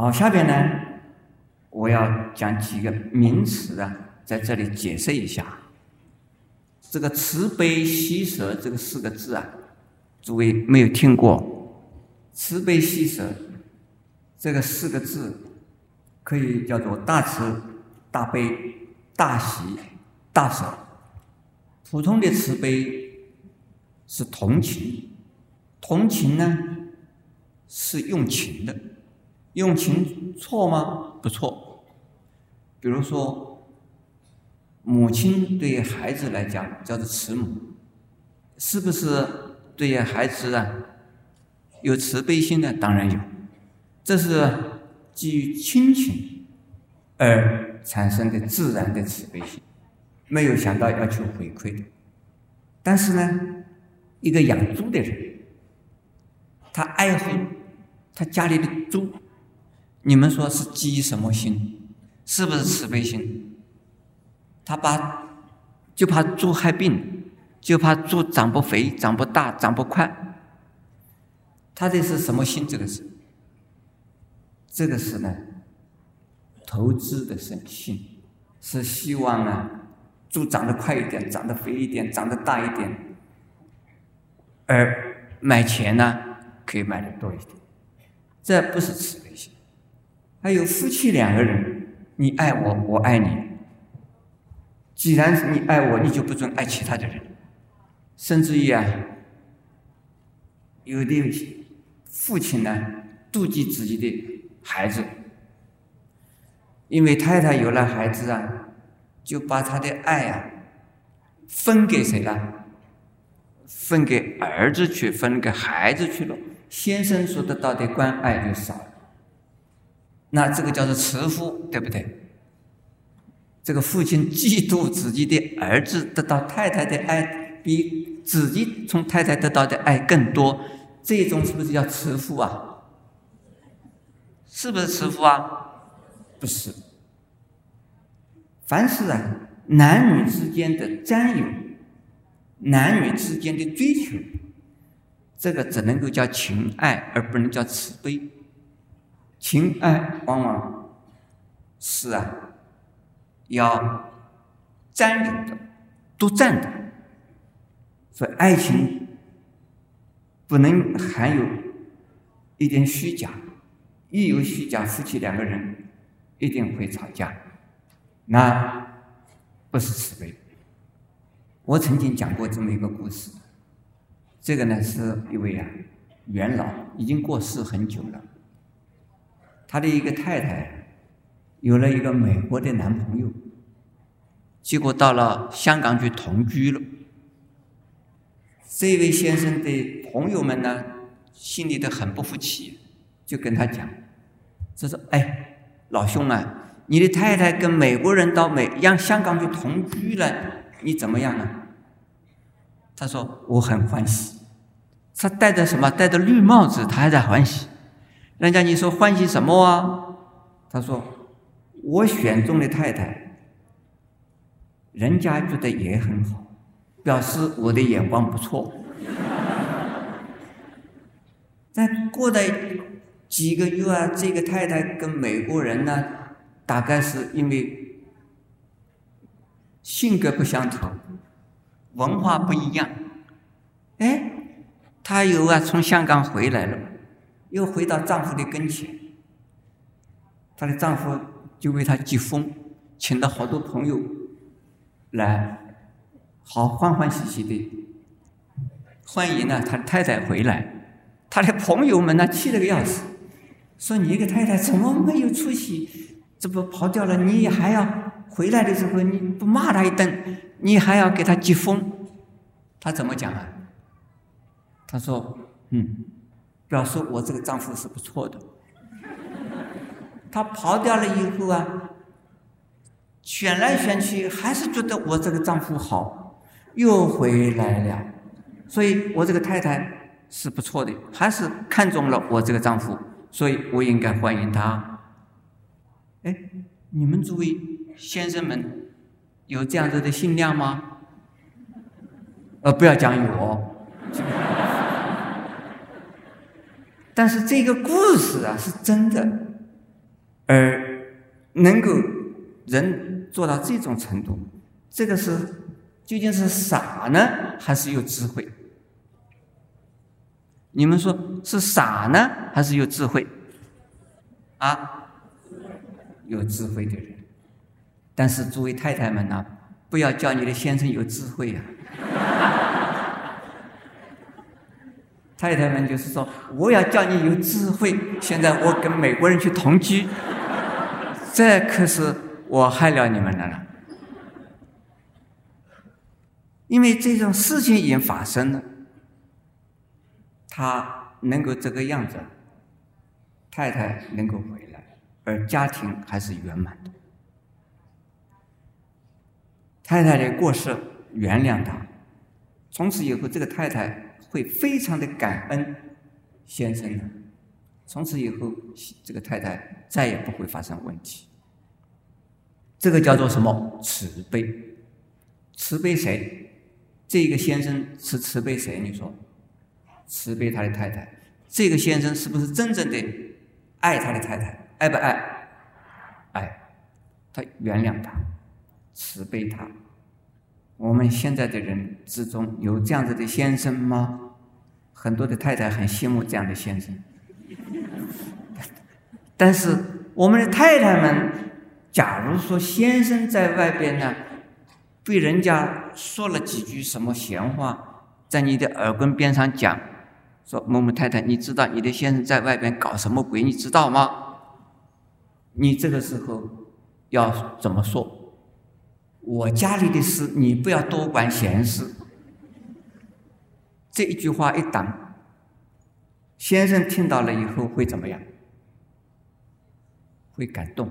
好，下边呢，我要讲几个名词啊，在这里解释一下。这个慈悲喜舍这个四个字啊，诸位没有听过？慈悲喜舍这个四个字，可以叫做大慈、大悲、大喜、大舍。普通的慈悲是同情，同情呢是用情的，用情错吗？不错。比如说。母亲对于孩子来讲叫做慈母，是不是对于孩子啊有慈悲心呢？当然有，这是基于亲情而产生的自然的慈悲心，没有想到要求回馈的。但是呢，一个养猪的人，他爱护他家里的猪，你们说是基什么心？是不是慈悲心？他把就怕猪害病，就怕猪长不肥、长不大、长不快。他这是什么心？这个是，这个是呢，投资的心心，是希望呢，猪长得快一点，长得肥一点，长得大一点，而买钱呢可以买的多一点。这不是慈悲。还有夫妻两个人，你爱我，我爱你。既然你爱我，你就不准爱其他的人，甚至于啊，有的父亲呢妒忌自己的孩子，因为太太有了孩子啊，就把他的爱啊分给谁了？分给儿子去，分给孩子去了，先生所得到的关爱就少了。那这个叫做慈父，对不对？这个父亲嫉妒自己的儿子得到太太的爱，比自己从太太得到的爱更多，这种是不是叫慈父啊？是不是慈父啊？不是。凡是啊，男女之间的占有，男女之间的追求，这个只能够叫情爱，而不能叫慈悲。情爱往往是啊。要占有的、独占的，所以爱情不能含有一点虚假，一有虚假，夫妻两个人一定会吵架，那不是慈悲。我曾经讲过这么一个故事，这个呢是一位啊元老，已经过世很久了，他的一个太太。有了一个美国的男朋友，结果到了香港去同居了。这位先生的朋友们呢，心里都很不服气，就跟他讲：“他说哎，老兄啊，你的太太跟美国人到美让香港去同居了，你怎么样呢？”他说：“我很欢喜。”他戴着什么？戴着绿帽子，他还在欢喜。人家你说欢喜什么啊？他说。我选中的太太，人家觉得也很好，表示我的眼光不错。再过了几个月啊，这个太太跟美国人呢，大概是因为性格不相投，文化不一样。哎，她又啊从香港回来了，又回到丈夫的跟前，她的丈夫。就为她接风，请了好多朋友来，好欢欢喜喜的欢迎呢。他太太回来，他的朋友们呢气得个要死，说你一个太太怎么没有出息？这不跑掉了？你还要回来的时候你不骂他一顿，你还要给他接风？他怎么讲啊？他说：“嗯，表示我这个丈夫是不错的。”他跑掉了以后啊，选来选去还是觉得我这个丈夫好，又回来了，所以我这个太太是不错的，还是看中了我这个丈夫，所以我应该欢迎他。哎，你们诸位先生们有这样子的信量吗？呃，不要讲有哦。但是这个故事啊是真的。而能够人做到这种程度，这个是究竟是傻呢，还是有智慧？你们说是傻呢，还是有智慧？啊，有智慧的人。但是诸位太太们呢，不要叫你的先生有智慧呀。太太们就是说，我要叫你有智慧。现在我跟美国人去同居，这可是我害了你们的了。因为这种事情已经发生了，他能够这个样子，太太能够回来，而家庭还是圆满的。太太的过失，原谅他，从此以后，这个太太。会非常的感恩先生的，从此以后，这个太太再也不会发生问题。这个叫做什么？慈悲，慈悲谁？这个先生是慈悲谁？你说，慈悲他的太太。这个先生是不是真正的爱他的太太？爱不爱？爱，他原谅他，慈悲他。我们现在的人之中有这样子的先生吗？很多的太太很羡慕这样的先生，但是我们的太太们，假如说先生在外边呢，被人家说了几句什么闲话，在你的耳根边上讲，说某某太太，你知道你的先生在外边搞什么鬼？你知道吗？你这个时候要怎么说？我家里的事，你不要多管闲事。这一句话一挡，先生听到了以后会怎么样？会感动。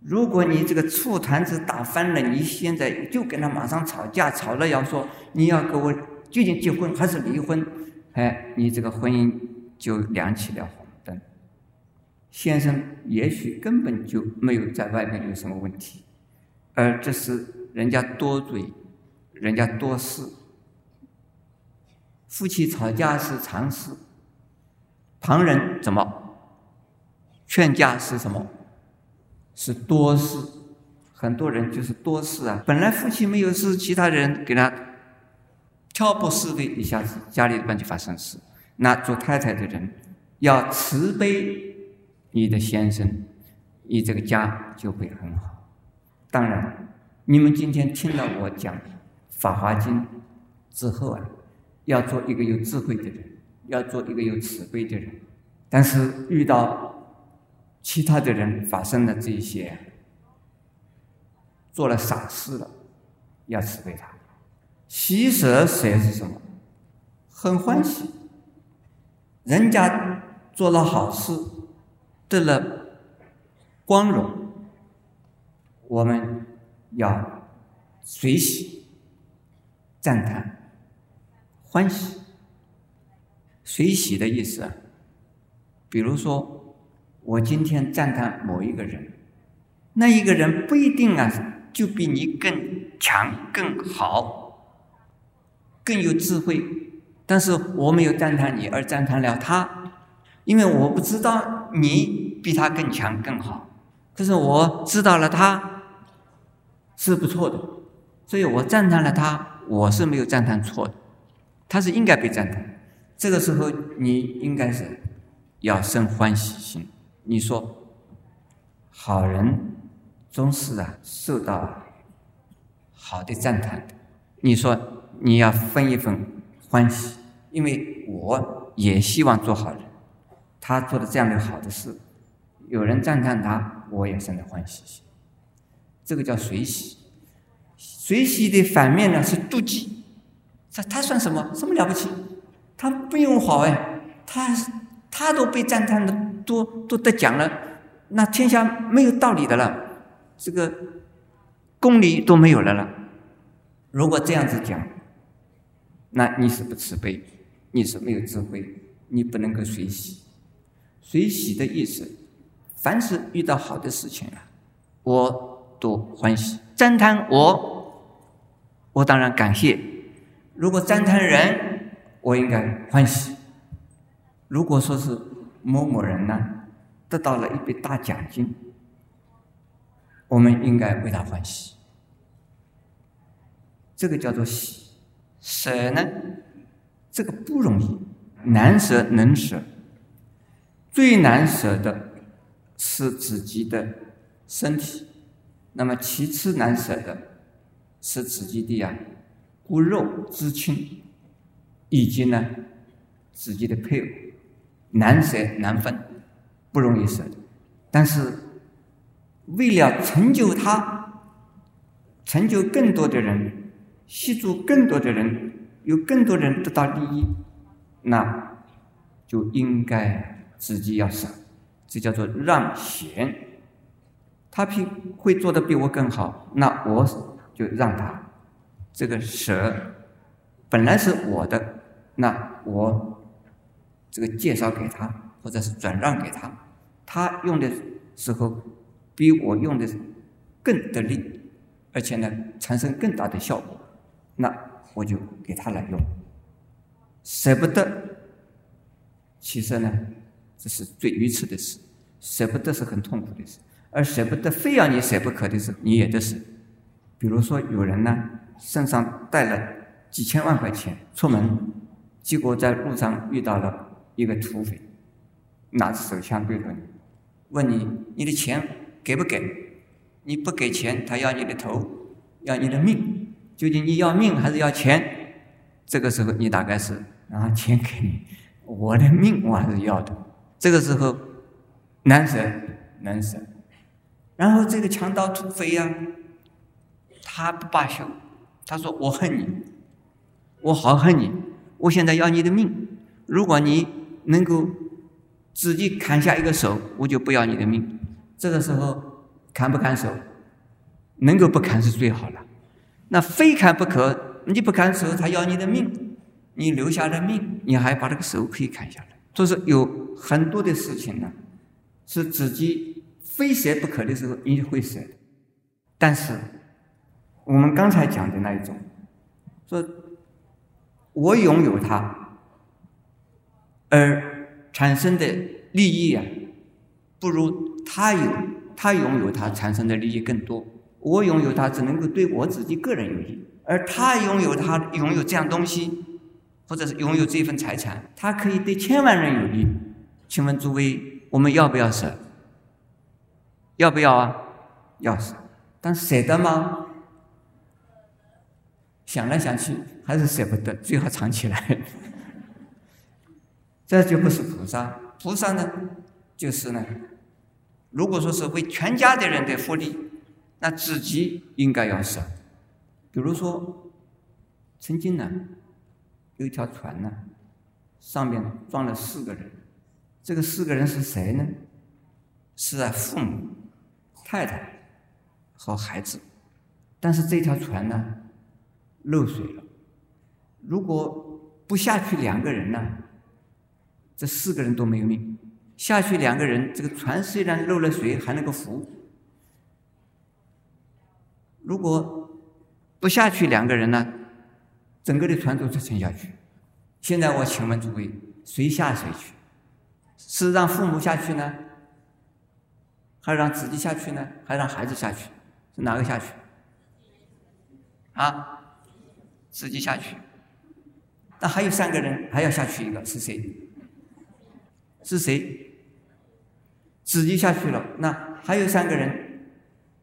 如果你这个醋坛子打翻了，你现在就跟他马上吵架，吵了要说你要跟我究竟结婚还是离婚？哎，你这个婚姻就亮起了红灯。先生也许根本就没有在外面有什么问题。而这是人家多嘴，人家多事。夫妻吵架是常事，旁人怎么劝架是什么？是多事。很多人就是多事啊。本来夫妻没有事，其他人给他挑拨是非，一下子家里边就发生事。那做太太的人要慈悲你的先生，你这个家就会很好。当然，你们今天听了我讲《法华经》之后啊，要做一个有智慧的人，要做一个有慈悲的人。但是遇到其他的人发生了这些，做了傻事了，要慈悲他。喜舍谁是什么？很欢喜，人家做了好事，得了光荣。我们要随喜、赞叹、欢喜。随喜的意思，比如说，我今天赞叹某一个人，那一个人不一定啊，就比你更强、更好、更有智慧。但是我没有赞叹你，而赞叹了他，因为我不知道你比他更强、更好，可是我知道了他。是不错的，所以我赞叹了他，我是没有赞叹错的，他是应该被赞叹。这个时候你应该是要生欢喜心。你说，好人总是啊受到好的赞叹。你说你要分一分欢喜，因为我也希望做好人。他做的这样的好的事，有人赞叹他，我也生了欢喜心。这个叫随喜，随喜的反面呢是妒忌。他他算什么？什么了不起？他不用好哎，他他都被赞叹的都都得奖了，那天下没有道理的了，这个公理都没有了了。如果这样子讲，那你是不慈悲，你是没有智慧，你不能够随喜。随喜的意思，凡是遇到好的事情啊，我。多欢喜，赞叹我，我当然感谢。如果赞叹人，我应该欢喜。如果说是某某人呢，得到了一笔大奖金，我们应该为他欢喜。这个叫做喜，舍呢，这个不容易，难舍能舍。最难舍的是自己的身体，那么其次难舍的是自己的呀骨肉之亲，以及呢自己的配偶，难舍难分，不容易舍。但是为了成就他，成就更多的人。吸住更多的人，有更多人得到利益，那就应该自己要舍，这叫做让贤。他比会做的比我更好，那我就让他。这个舍本来是我的，那我这个介绍给他，或者是转让给他，他用的时候比我用的更得力，而且呢，产生更大的效果。那我就给他来用，舍不得，其实呢，这是最愚痴的事。舍不得是很痛苦的事，而舍不得非要你舍不可的时候，你也得舍。比如说，有人呢身上带了几千万块钱出门，结果在路上遇到了一个土匪，拿着手枪对着你，问你你的钱给不给？你不给钱，他要你的头，要你的命。究竟你要命还是要钱？这个时候你大概是拿钱给你，我的命我还是要的。这个时候难舍难舍。然后这个强盗土匪呀，他不罢休，他说：“我恨你，我好恨你，我现在要你的命。如果你能够自己砍下一个手，我就不要你的命。”这个时候砍不砍手？能够不砍是最好了。那非砍不可，你不砍手，他要你的命，你留下了命，你还把这个手可以砍下来。就是有很多的事情呢，是自己非舍不可的时候，你会舍。但是我们刚才讲的那一种，说我拥有它，而产生的利益啊，不如他有他拥有它产生的利益更多。我拥有它只能够对我自己个人有益，而他拥有他拥有这样东西，或者是拥有这份财产，他可以对千万人有益。请问诸位，我们要不要舍？要不要啊？要舍，但舍得吗？想来想去还是舍不得，最好藏起来。这就不是菩萨，菩萨呢，就是呢，如果说是为全家的人的福利。那自己应该要舍，比如说，曾经呢，有一条船呢，上面装了四个人，这个四个人是谁呢？是啊，父母、太太和孩子。但是这条船呢，漏水了。如果不下去两个人呢，这四个人都没有命。下去两个人，这个船虽然漏了水，还能够浮。如果不下去两个人呢，整个的船都沉下去。现在我请问诸位，谁下谁去？是让父母下去呢，还让自己下去呢，还让孩子下去？是哪个下去？啊，自己下去。那还有三个人还要下去一个是谁？是谁？自己下去了。那还有三个人，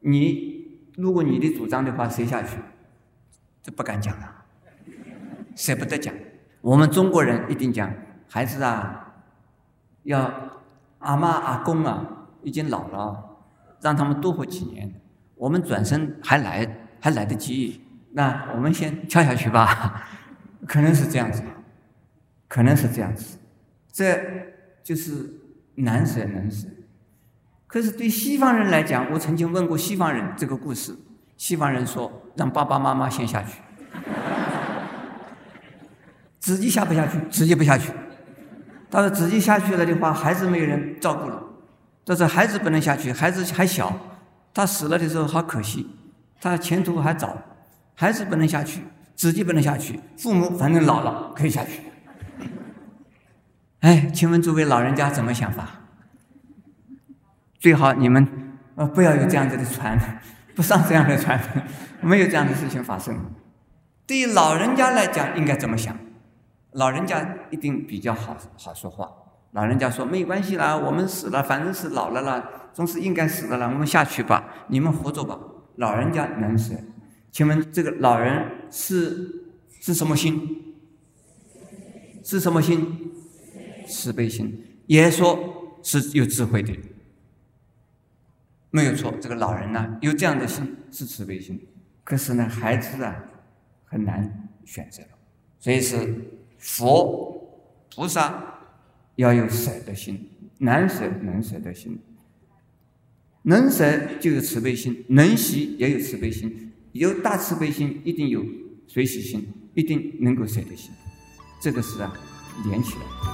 你？如果你的主张的话，谁下去？这不敢讲啊，舍不得讲。我们中国人一定讲，孩子啊，要阿妈阿公啊，已经老了，让他们多活几年。我们转身还来，还来得及。那我们先跳下去吧，可能是这样子，可能是这样子。这就是难舍难舍。可是对西方人来讲，我曾经问过西方人这个故事。西方人说：“让爸爸妈妈先下去，自己下不下去？自己不下去。他说自己下去了的话，孩子没有人照顾了。但是孩子不能下去，孩子还小，他死了的时候好可惜，他前途还早。孩子不能下去，自己不能下去，父母反正老了可以下去。哎，请问诸位老人家怎么想法？”最好你们呃不要有这样子的船，不上这样的船，没有这样的事情发生。对于老人家来讲，应该怎么想？老人家一定比较好好说话。老人家说没关系啦，我们死了，反正是老了啦，总是应该死的了，我们下去吧，你们活着吧。老人家能死，请问这个老人是是什么心？是什么心？慈悲心。也说是有智慧的，没有错。这个老人呢，有这样的心是慈悲心，可是呢，孩子啊很难选择，所以是佛菩萨要有舍得心，难舍能舍的心，能舍就有慈悲心，能习也有慈悲心，有大慈悲心，一定有随喜心，一定能够舍得心，这个是啊连起来。